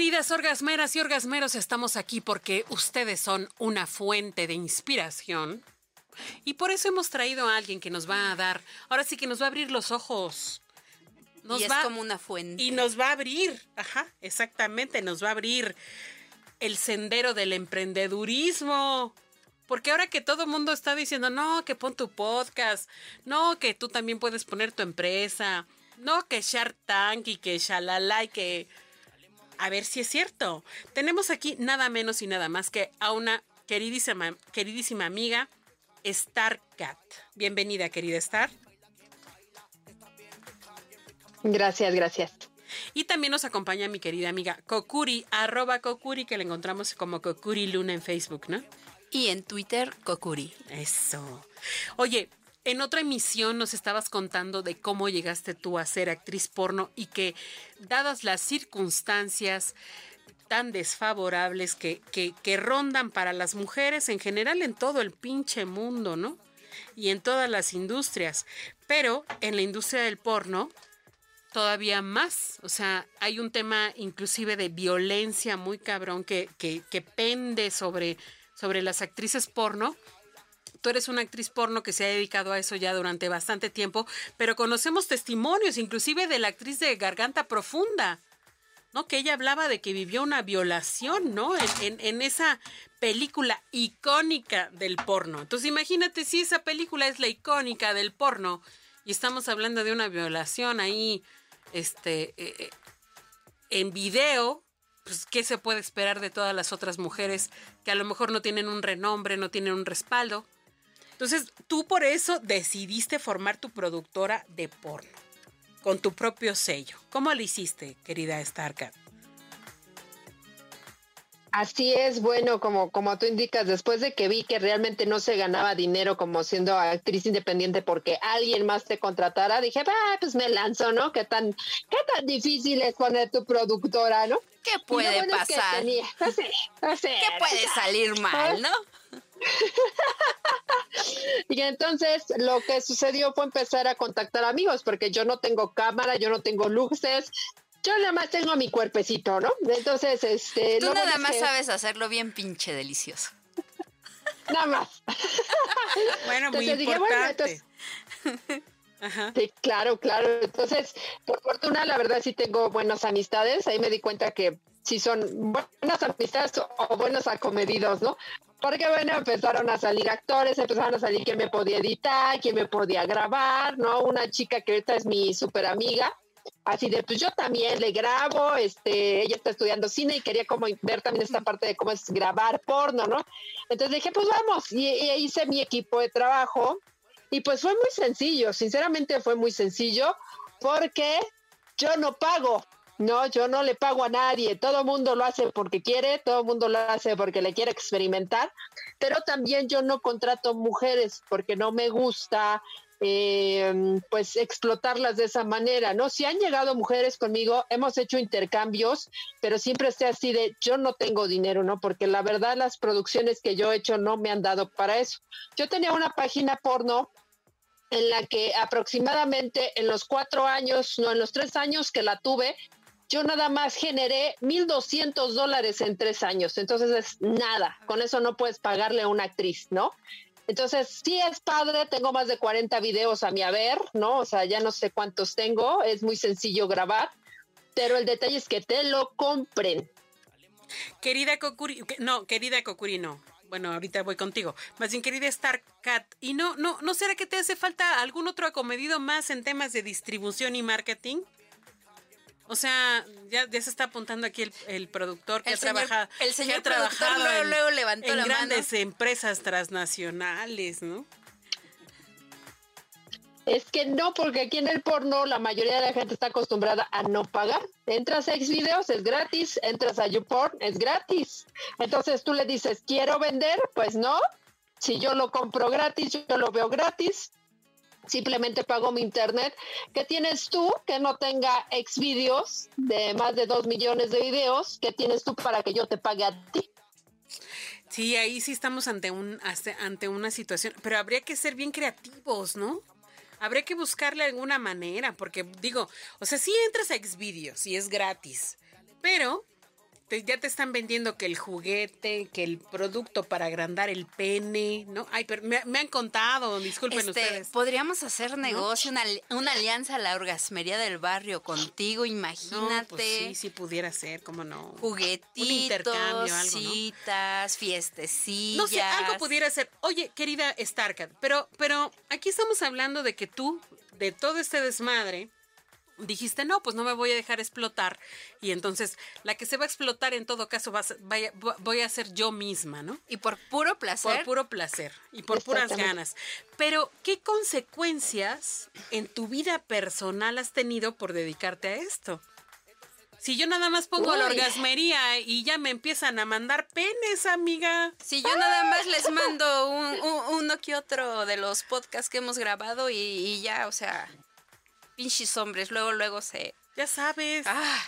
Queridas orgasmeras y orgasmeros, estamos aquí porque ustedes son una fuente de inspiración y por eso hemos traído a alguien que nos va a dar, ahora sí que nos va a abrir los ojos. Nos y es como una fuente. Y nos va a abrir, ajá, exactamente, nos va a abrir el sendero del emprendedurismo. Porque ahora que todo el mundo está diciendo, no, que pon tu podcast, no, que tú también puedes poner tu empresa, no, que Shark Tank y que Shalala y que... A ver si es cierto. Tenemos aquí nada menos y nada más que a una queridísima, queridísima amiga, Star Cat. Bienvenida, querida Star. Gracias, gracias. Y también nos acompaña mi querida amiga Kokuri, arroba Kokuri, que la encontramos como Kokuri Luna en Facebook, ¿no? Y en Twitter, Kokuri. Eso. Oye, en otra emisión nos estabas contando de cómo llegaste tú a ser actriz porno y que, dadas las circunstancias, tan desfavorables que, que, rondan para las mujeres en general en todo el pinche mundo, ¿no? Y en todas las industrias. Pero en la industria del porno, todavía más. O sea, hay un tema inclusive de violencia muy cabrón que, que, que pende sobre, sobre las actrices porno tú eres una actriz porno que se ha dedicado a eso ya durante bastante tiempo, pero conocemos testimonios, inclusive de la actriz de Garganta Profunda, ¿no? Que ella hablaba de que vivió una violación, ¿no? En, esa película icónica del porno. Entonces imagínate si esa película es la icónica del porno y estamos hablando de una violación ahí, este, eh, eh, en video, pues ¿qué se puede esperar de todas las otras mujeres que a lo mejor no tienen un renombre, no tienen un respaldo? Entonces tú por eso decidiste formar tu productora de porno con tu propio sello. ¿Cómo lo hiciste, querida Starcat? Así es, bueno, como, como tú indicas, después de que vi que realmente no se ganaba dinero como siendo actriz independiente porque alguien más te contratara, dije, ah, pues me lanzo, ¿no? ¿Qué tan, qué tan difícil es poner tu productora, ¿no? ¿Qué puede pasar? ¿Qué puede salir mal, no? y entonces lo que sucedió fue empezar a contactar amigos, porque yo no tengo cámara, yo no tengo luces, yo nada más tengo mi cuerpecito, ¿no? Entonces, este. Tú nada más sabes hacerlo bien pinche delicioso. nada más. bueno, muy importante. Sí, claro, claro. Entonces, por fortuna, la verdad sí tengo buenas amistades. Ahí me di cuenta que si son buenas amistades o buenos acomedidos, ¿no? Porque bueno, empezaron a salir actores, empezaron a salir quién me podía editar, quién me podía grabar, ¿no? Una chica que ahorita es mi súper amiga, así de, pues yo también le grabo, este, ella está estudiando cine y quería como ver también esta parte de cómo es grabar porno, ¿no? Entonces dije, pues vamos, y, y hice mi equipo de trabajo y pues fue muy sencillo, sinceramente fue muy sencillo porque yo no pago, no, yo no le pago a nadie. Todo mundo lo hace porque quiere, todo mundo lo hace porque le quiere experimentar. Pero también yo no contrato mujeres porque no me gusta, eh, pues explotarlas de esa manera, ¿no? Si han llegado mujeres conmigo, hemos hecho intercambios, pero siempre esté así de yo no tengo dinero, ¿no? Porque la verdad las producciones que yo he hecho no me han dado para eso. Yo tenía una página porno en la que aproximadamente en los cuatro años, no, en los tres años que la tuve, yo nada más generé 1.200 dólares en tres años, entonces es nada, con eso no puedes pagarle a una actriz, ¿no? Entonces, sí es padre, tengo más de 40 videos a mi haber, ¿no? O sea, ya no sé cuántos tengo, es muy sencillo grabar, pero el detalle es que te lo compren. Querida Kokuri, no, querida Kokuri, no. Bueno, ahorita voy contigo. Más bien, querida Starcat, ¿y no, no, no será que te hace falta algún otro acomedido más en temas de distribución y marketing? O sea, ya, ya se está apuntando aquí el, el productor que ha trabajado. El señor ha trabajado luego, luego levantó en grandes empresas transnacionales, ¿no? Es que no, porque aquí en el porno la mayoría de la gente está acostumbrada a no pagar. Entras a Xvideos, es gratis. Entras a YouPorn, es gratis. Entonces tú le dices, quiero vender, pues no. Si yo lo compro gratis, yo lo veo gratis. Simplemente pago mi internet. ¿Qué tienes tú que no tenga Xvideos de más de dos millones de videos? ¿Qué tienes tú para que yo te pague a ti? Sí, ahí sí estamos ante un ante una situación, pero habría que ser bien creativos, ¿no? Habría que buscarle alguna manera, porque digo, o sea, sí entras a Xvideos y es gratis, pero ya te están vendiendo que el juguete, que el producto para agrandar el pene, ¿no? Ay, pero me, han contado, disculpen este, ustedes. Podríamos hacer negocio, una, alianza a la orgasmería del barrio contigo, imagínate. pues sí, sí pudiera ser, cómo no. Juguetitos, Un intercambio, algo, citas, fiestecillas. No sé, algo pudiera ser. Oye, querida Starkat, pero, pero aquí estamos hablando de que tú, de todo este desmadre, dijiste, no, pues no me voy a dejar explotar. Y entonces la que se va a explotar en todo caso va vaya, voy a ser yo misma, ¿no? Y por puro placer. Por puro placer y por puras ganas. Pero, ¿qué consecuencias en tu vida personal has tenido por dedicarte a esto? Si yo nada más pongo la orgasmería y ya me empiezan a mandar penes, amiga. Si yo nada más les mando uno que otro de los podcasts que hemos grabado y ya, o sea, pinches hombres, luego, luego se... Ya sabes. Ah.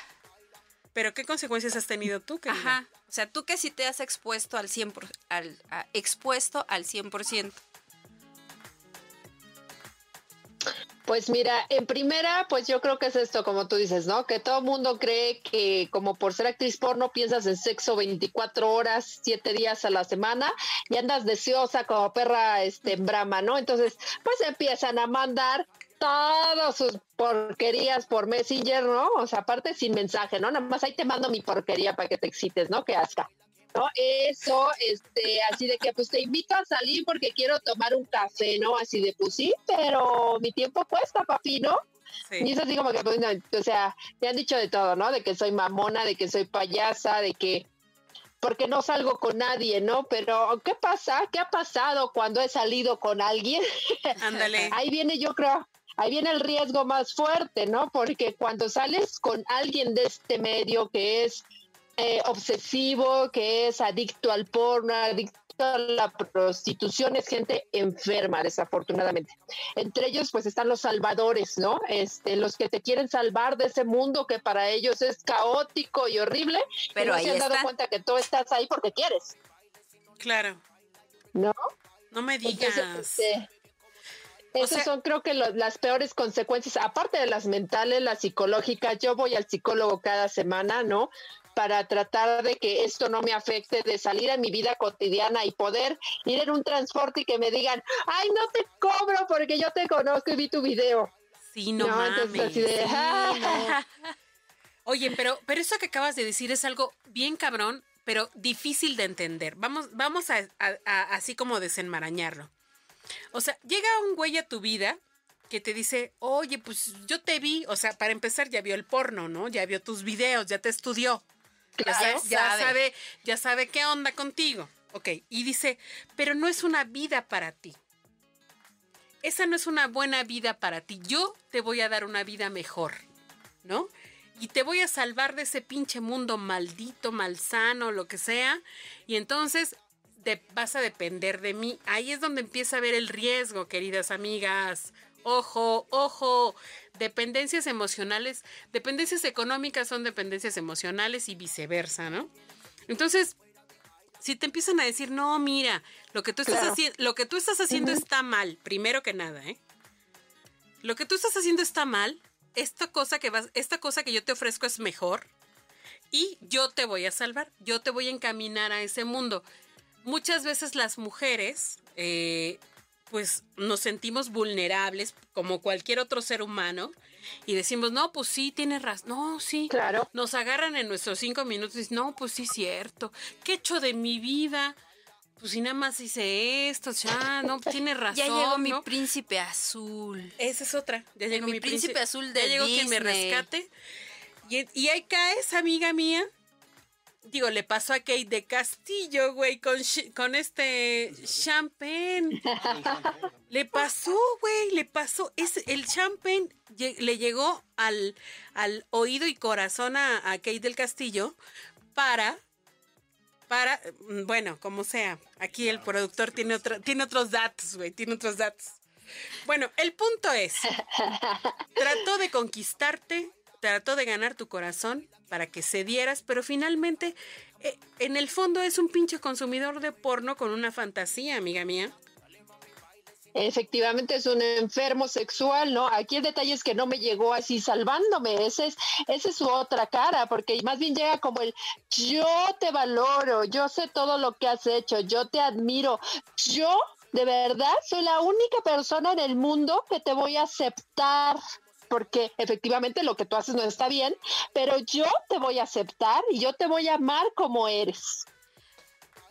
Pero ¿qué consecuencias has tenido tú, querida? Ajá. O sea, tú que sí te has expuesto al 100%, al, expuesto al 100%. Pues mira, en primera, pues yo creo que es esto, como tú dices, ¿no? Que todo el mundo cree que como por ser actriz porno piensas en sexo 24 horas, 7 días a la semana y andas deseosa como perra este, en brama, ¿no? Entonces, pues empiezan a mandar todas sus porquerías por Messenger, ¿no? O sea, aparte sin mensaje, ¿no? Nada más ahí te mando mi porquería para que te excites, ¿no? Que hasta. ¿no? Eso, este, así de que pues te invito a salir porque quiero tomar un café, ¿no? Así de pues sí, pero mi tiempo cuesta, papi, ¿no? Y es así como que, pues, o sea, te han dicho de todo, ¿no? De que soy mamona, de que soy payasa, de que porque no salgo con nadie, ¿no? Pero ¿qué pasa? ¿Qué ha pasado cuando he salido con alguien? Ándale. Ahí viene, yo creo, ahí viene el riesgo más fuerte, ¿no? Porque cuando sales con alguien de este medio que es eh, obsesivo, que es adicto al porno, adicto a la prostitución, es gente enferma, desafortunadamente. Entre ellos, pues están los salvadores, ¿no? Este, los que te quieren salvar de ese mundo que para ellos es caótico y horrible, pero ahí se han dado cuenta que tú estás ahí porque quieres. Claro. ¿No? No me digas. Este, esas son creo que las peores consecuencias, aparte de las mentales, las psicológicas. Yo voy al psicólogo cada semana, ¿no? Para tratar de que esto no me afecte, de salir a mi vida cotidiana y poder ir en un transporte y que me digan, ay, no te cobro porque yo te conozco y vi tu video. Sí, no, mames. Oye, pero, pero eso que acabas de decir es algo bien cabrón, pero difícil de entender. Vamos, vamos a así como desenmarañarlo. O sea, llega un güey a tu vida que te dice, oye, pues yo te vi, o sea, para empezar ya vio el porno, ¿no? Ya vio tus videos, ya te estudió. ya, sabe. ya sabe qué onda contigo. Ok, y dice, pero no es una vida para ti. Esa no es una buena vida para ti. Yo te voy a dar una vida mejor, ¿no? Y te voy a salvar de ese pinche mundo maldito, malsano, lo que sea. Y entonces vas a depender de mí. Ahí es donde empieza a ver el riesgo, queridas amigas. Ojo, ojo, dependencias emocionales, dependencias económicas son dependencias emocionales y viceversa, ¿no? Entonces, si te empiezan a decir, no, mira, lo que tú estás, haciendo, lo que tú estás haciendo está mal, primero que nada, ¿eh? Lo que tú estás haciendo está mal, esta cosa que vas, esta cosa que yo te ofrezco es mejor y yo te voy a salvar, yo te voy a encaminar a ese mundo muchas veces las mujeres, eh, pues nos sentimos vulnerables como cualquier otro ser humano y decimos, no, pues sí, tienes razón, no, sí. Claro. Nos agarran en nuestros cinco minutos y dicen, no, pues sí, cierto. ¿Qué he hecho de mi vida? Pues si nada más hice esto, ya, no, tiene razón. Ya llegó mi príncipe azul. Esa es otra. Ya llegó mi, príncipe, azul de Ya llegó quien me rescate. Y, y ahí caes, amiga mía, digo, le pasó a Kate de Castillo, güey, con, con este champagne. le pasó, güey, le pasó. Es, el champagne le llegó al, al oído y corazón a, a Kate del Castillo para para, mm, bueno, como sea, aquí el productor tiene, otro, tiene otros datos, güey, tiene otros datos. Bueno, el punto es, trató de conquistarte, trató de ganar tu corazón para que cedieras, pero finalmente, eh, en el fondo es un pinche consumidor de porno con una fantasía, amiga mía. Efectivamente es un enfermo sexual, ¿no? Aquí el detalle es que no me llegó así salvándome, esa es, esa es su otra cara, porque más bien llega como el yo te valoro, yo sé todo lo que has hecho, yo te admiro, yo de verdad soy la única persona en el mundo que te voy a aceptar porque efectivamente lo que tú haces no está bien, pero yo te voy a aceptar y yo te voy a amar como eres.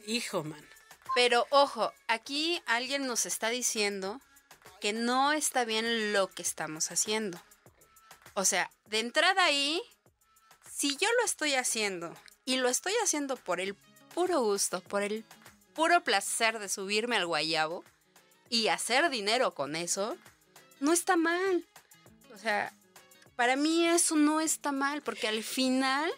Hijo, man. Pero ojo, aquí alguien nos está diciendo que no está bien lo que estamos haciendo. O sea, de entrada ahí, si yo lo estoy haciendo y lo estoy haciendo por el puro gusto, por el puro placer de subirme al guayabo y hacer dinero con eso, no está mal. O sea, para mí eso no está mal, porque al final,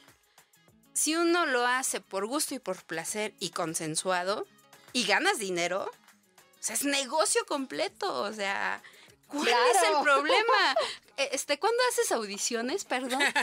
si uno lo hace por gusto y por placer y consensuado, y ganas dinero, o sea, es negocio completo, o sea, ¿cuál es el problema? E, este, ¿cuándo haces audiciones, perdón?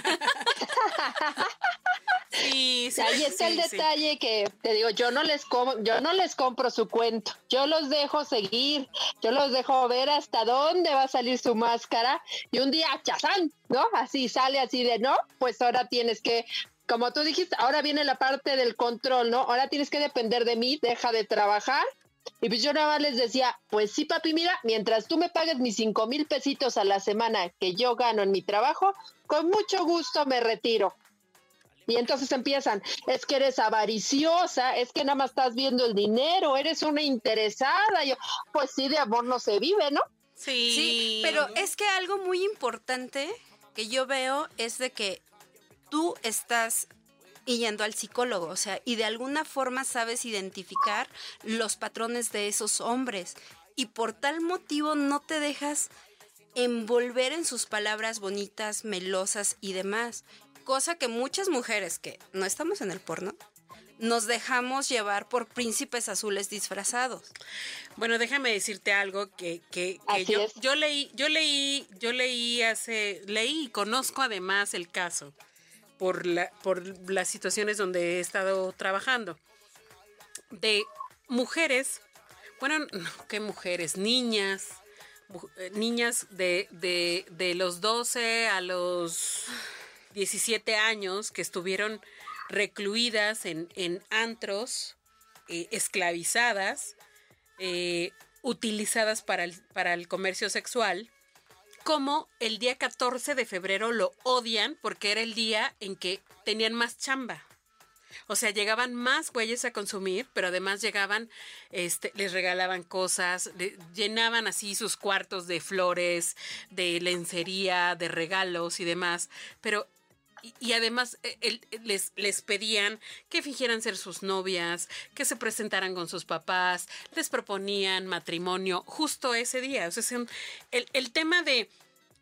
Sí, sí, Ahí está el detalle que te digo, yo no les yo no les compro su cuento, yo los dejo seguir, yo los dejo ver hasta dónde va a salir su máscara y un día chazán, ¿no? Así sale así de no, pues ahora tienes que como tú dijiste, ahora viene la parte del control, ¿no? Ahora tienes que depender de mí, deja de trabajar. Y pues yo nada más les decía, pues sí, papi, mira, mientras tú me pagues mis cinco mil pesitos a la semana que yo gano en mi trabajo, con mucho gusto me retiro. Y entonces empiezan, es que eres avariciosa, es que nada más estás viendo el dinero, eres una interesada. Yo, pues sí, de amor no se vive, ¿no? Sí. Sí, pero es que algo muy importante que yo veo es de que tú estás yendo al psicólogo, o sea, y de alguna forma sabes identificar los patrones de esos hombres y por tal motivo no te dejas envolver en sus palabras bonitas, melosas y demás, cosa que muchas mujeres que no estamos en el porno nos dejamos llevar por príncipes azules disfrazados. Bueno, déjame decirte algo que, que, yo, yo leí, yo leí, yo leí hace, leí y conozco además el caso por, la, por las situaciones donde he estado trabajando. De mujeres, bueno, ¿qué mujeres? Niñas, eh, niñas de, de, de los 12 a los 17 años que estuvieron recluidas en, en antros, eh, esclavizadas, eh, utilizadas para el, para el comercio sexual como el día 14 de febrero lo odian porque era el día en que tenían más chamba. O sea, llegaban más güeyes a consumir, pero además llegaban, este, les regalaban cosas, llenaban así sus cuartos de flores, de lencería, de regalos y demás. Pero y, además eh, les, les pedían que fingieran ser sus novias, que se presentaran con sus papás, les proponían matrimonio justo ese día. O sea, el, el tema de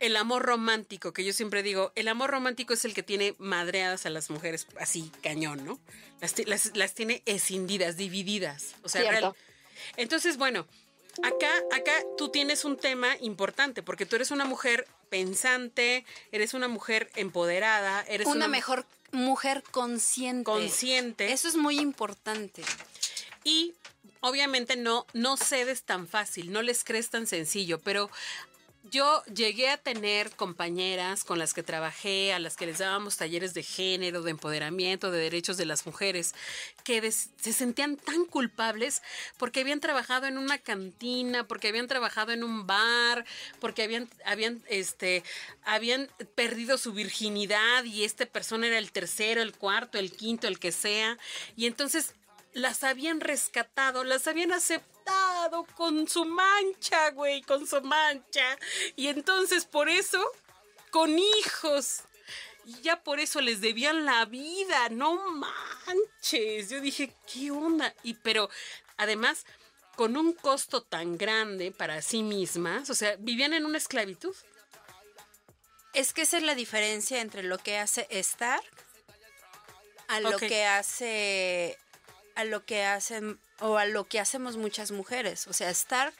el amor romántico, que yo siempre digo, el amor romántico es el que tiene madreadas a las mujeres así, cañón, ¿no? Las, las, tiene escindidas, divididas. O sea, entonces, bueno, acá, acá tú tienes un tema importante, porque tú eres una mujer pensante, eres una mujer empoderada, eres una, mejor mujer consciente. Consciente. Eso es muy importante. Y obviamente no, no cedes tan fácil, no les crees tan sencillo, pero yo llegué a tener compañeras con las que trabajé, a las que les dábamos talleres de género, de empoderamiento, de derechos de las mujeres, que se sentían tan culpables porque habían trabajado en una cantina, porque habían trabajado en un bar, porque habían, habían, este, habían perdido su virginidad y esta persona era el tercero, el cuarto, el quinto, el que sea. Y entonces las habían rescatado, las habían aceptado con su mancha, güey, con su mancha. Y entonces por eso, con hijos y ya por eso les debían la vida, no manches. Yo dije, ¿qué onda? Y pero además con un costo tan grande para sí mismas, o sea, vivían en una esclavitud. Es que esa es la diferencia entre lo que hace Stark a lo que hace a lo que hacen o a lo que hacemos muchas mujeres. O sea, Stark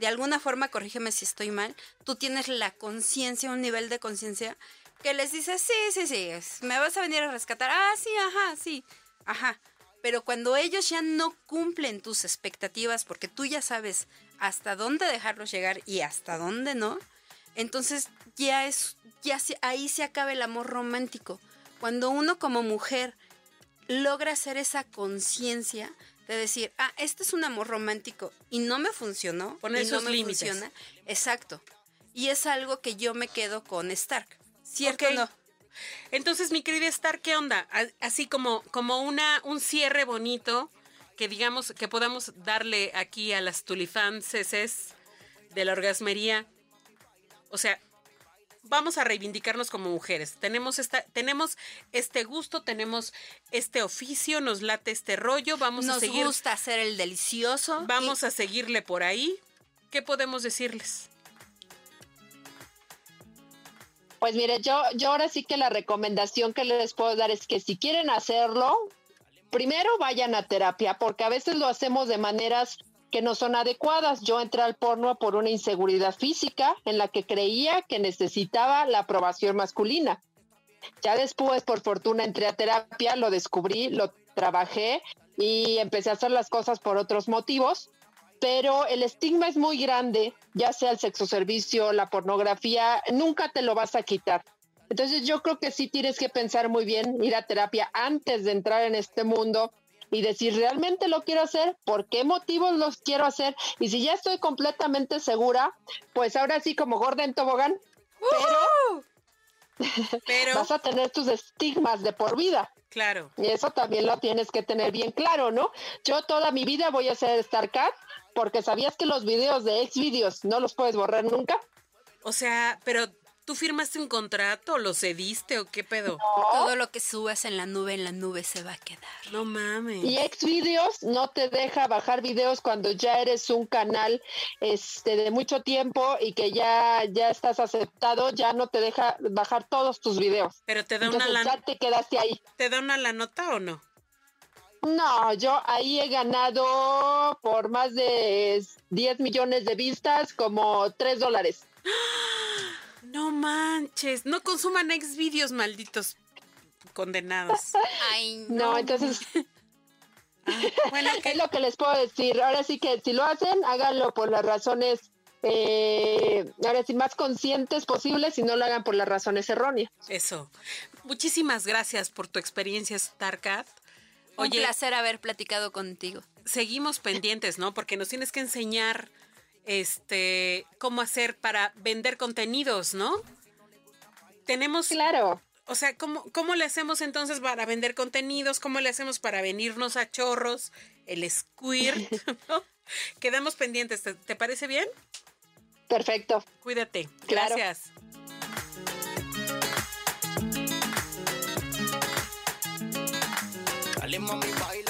de alguna forma, corrígeme si estoy mal, tú tienes la conciencia, un nivel de conciencia que les dice, sí, sí, sí, me vas a venir a rescatar. Ah, sí, ajá, sí, ajá. Pero cuando ellos ya no cumplen tus expectativas, porque tú ya sabes hasta dónde dejarlos llegar y hasta dónde no, entonces ya es, ya ahí se acaba el amor romántico. Cuando uno como mujer logra hacer esa conciencia de decir, ah, este es un amor romántico y no me funcionó, Poner y no me límites. funciona, exacto. Y es algo que yo me quedo con Stark. ¿Cierto o no? Entonces, mi querida Star, ¿qué onda? Así como, como una, un cierre bonito que digamos que podamos darle aquí a las tulifances de la orgasmería. O sea, vamos a reivindicarnos como mujeres. Tenemos esta, tenemos este gusto, tenemos este oficio, nos late este rollo, vamos a seguir. Nos gusta hacer el delicioso. Vamos a seguirle por ahí. ¿Qué podemos decirles? Pues mire, yo, yo ahora sí que la recomendación que les puedo dar es que si quieren hacerlo, primero vayan a terapia, porque a veces lo hacemos de maneras que no son adecuadas. Yo entré al porno por una inseguridad física en la que creía que necesitaba la aprobación masculina. Ya después, por fortuna, entré a terapia, lo descubrí, lo trabajé y empecé a hacer las cosas por otros motivos pero el estigma es muy grande, ya sea el sexo servicio, la pornografía, nunca te lo vas a quitar. Entonces yo creo que sí tienes que pensar muy bien, ir a terapia antes de entrar en este mundo y decir, ¿realmente lo quiero hacer? ¿Por qué motivos los quiero hacer? Y si ya estoy completamente segura, pues ahora sí como gorda en tobogán, pero, vas a tener tus estigmas de por vida. Claro. Y eso también lo tienes que tener bien claro, ¿no? Yo toda mi vida voy a ser StarCat porque sabías que los videos de ex videos no los puedes borrar nunca. O sea, pero ¿Tú firmaste un contrato? ¿Lo cediste o qué pedo? Todo lo que subas en la nube, en la nube se va a quedar. No mames. Y Xvideos no te deja bajar videos cuando ya eres un canal este de mucho tiempo y que ya, ya estás aceptado, ya no te deja bajar todos tus videos. Pero te da una la... Ya te quedaste ahí. ¿Te da una la nota o no? No, yo ahí he ganado por más de 10 millones de vistas como 3 dólares. No manches, no consuman ex vídeos malditos condenados. Ay, no. entonces... bueno, es lo que les puedo decir. Ahora sí que si lo hacen, háganlo por las razones eh, ahora sí, más conscientes posibles y no lo hagan por las razones erróneas. Eso. Muchísimas gracias por tu experiencia, Starcat. Un placer haber platicado contigo. Seguimos pendientes, ¿no? Porque nos tienes que enseñar este cómo hacer para vender contenidos, ¿no? Tenemos Claro. O sea, ¿cómo, ¿cómo le hacemos entonces para vender contenidos? ¿Cómo le hacemos para venirnos a chorros? El squirt, ¿no? Quedamos pendientes, ¿te, parece bien? Perfecto. Cuídate. Gracias. Dale, mami, baila.